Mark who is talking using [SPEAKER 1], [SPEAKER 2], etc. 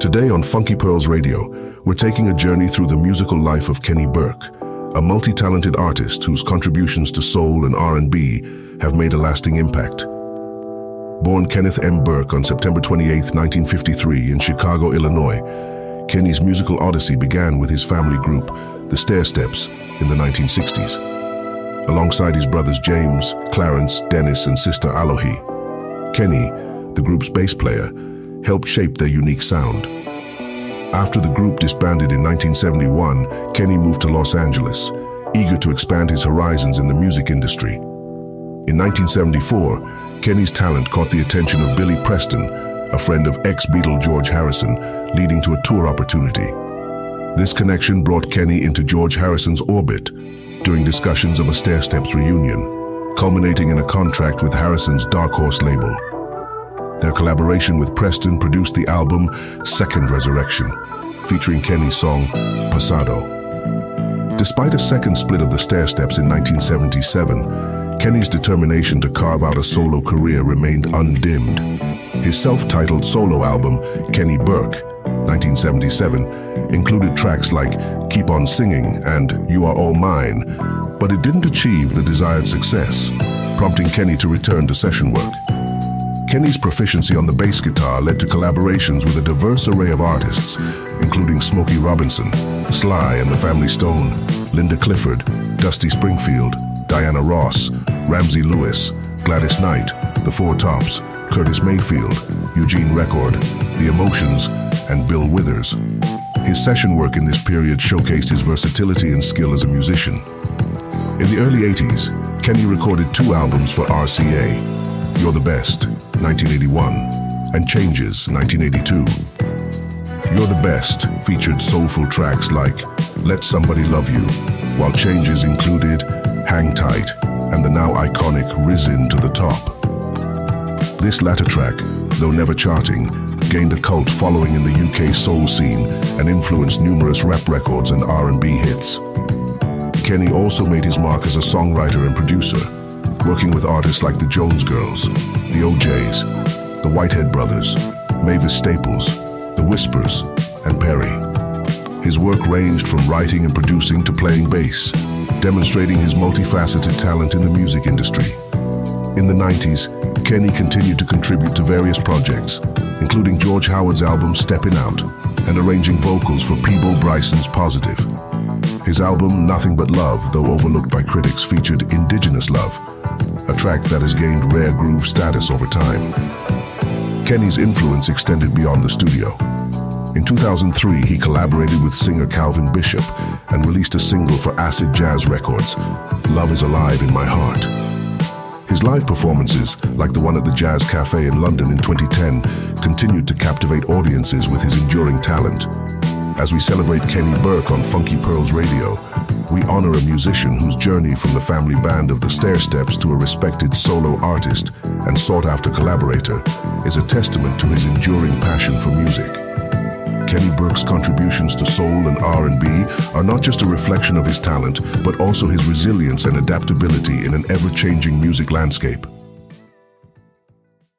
[SPEAKER 1] Today on Funky Pearls Radio, we're taking a journey through the musical life of Keni Burke, a multi-talented artist whose contributions to soul and R&B have made a lasting impact. Born Kenneth M. Burke on September 28, 1953 in Chicago, Illinois, Keni's musical odyssey began with his family group, the Stairsteps, in the 1960s. Alongside his brothers James, Clarence, Dennis, and sister Alohe, Keni, the group's bass player, helped shape their unique sound. After the group disbanded in 1971, Keni moved to Los Angeles, eager to expand his horizons in the music industry. In 1974, Keni's talent caught the attention of Billy Preston, a friend of ex-Beatle George Harrison, leading to a tour opportunity. This connection brought Keni into George Harrison's orbit during discussions of a Stairsteps reunion, culminating in a contract with Harrison's Dark Horse label. Their collaboration with Preston produced the album Second Resurrection, featuring Keni's song Pasado. Despite a second split of the Stairsteps in 1977, Keni's determination to carve out a solo career remained undimmed. His self-titled solo album, Keni Burke, 1977, included tracks like Keep On Singing and You Are All Mine, but it didn't achieve the desired success, prompting Keni to return to session work. Keni's proficiency on the bass guitar led to collaborations with a diverse array of artists, including Smokey Robinson, Sly and the Family Stone, Linda Clifford, Dusty Springfield, Diana Ross, Ramsey Lewis, Gladys Knight, The Four Tops, Curtis Mayfield, Eugene Record, The Emotions, and Bill Withers. His session work in this period showcased his versatility and skill as a musician. In the early 80s, Keni recorded two albums for RCA, You're the Best, 1981, and Changes, 1982. You're the Best featured soulful tracks like Let Somebody Love You, while Changes included Hang Tight and the now iconic Risen to the Top. This latter track, though never charting, gained a cult following in the UK soul scene and influenced numerous rap records and R&B hits. Keni also made his mark as a songwriter and producer, working with artists like the Jones Girls, the O'Jays, the Whitehead Brothers, Mavis Staples, the Whispers, and Perry. His work ranged from writing and producing to playing bass, demonstrating his multifaceted talent in the music industry. In the 90s, Keni continued to contribute to various projects, including George Howard's album Steppin' Out and arranging vocals for Peabo Bryson's Positive. His album Nothing But Love, though overlooked by critics, featured Indigenous Love, a track that has gained rare groove status over time. Keni's influence extended beyond the studio. In 2003, he collaborated with singer Calvin Bishop and released a single for Acid Jazz Records, Love is Alive in My Heart. His live performances, like the one at the Jazz Cafe in London in 2010, continued to captivate audiences with his enduring talent. As we celebrate Keni Burke on Funky Pearls Radio, we honor a musician whose journey from the family band of the Stairsteps to a respected solo artist and sought-after collaborator is a testament to his enduring passion for music. Keni Burke's contributions to soul and R&B are not just a reflection of his talent, but also his resilience and adaptability in an ever-changing music landscape.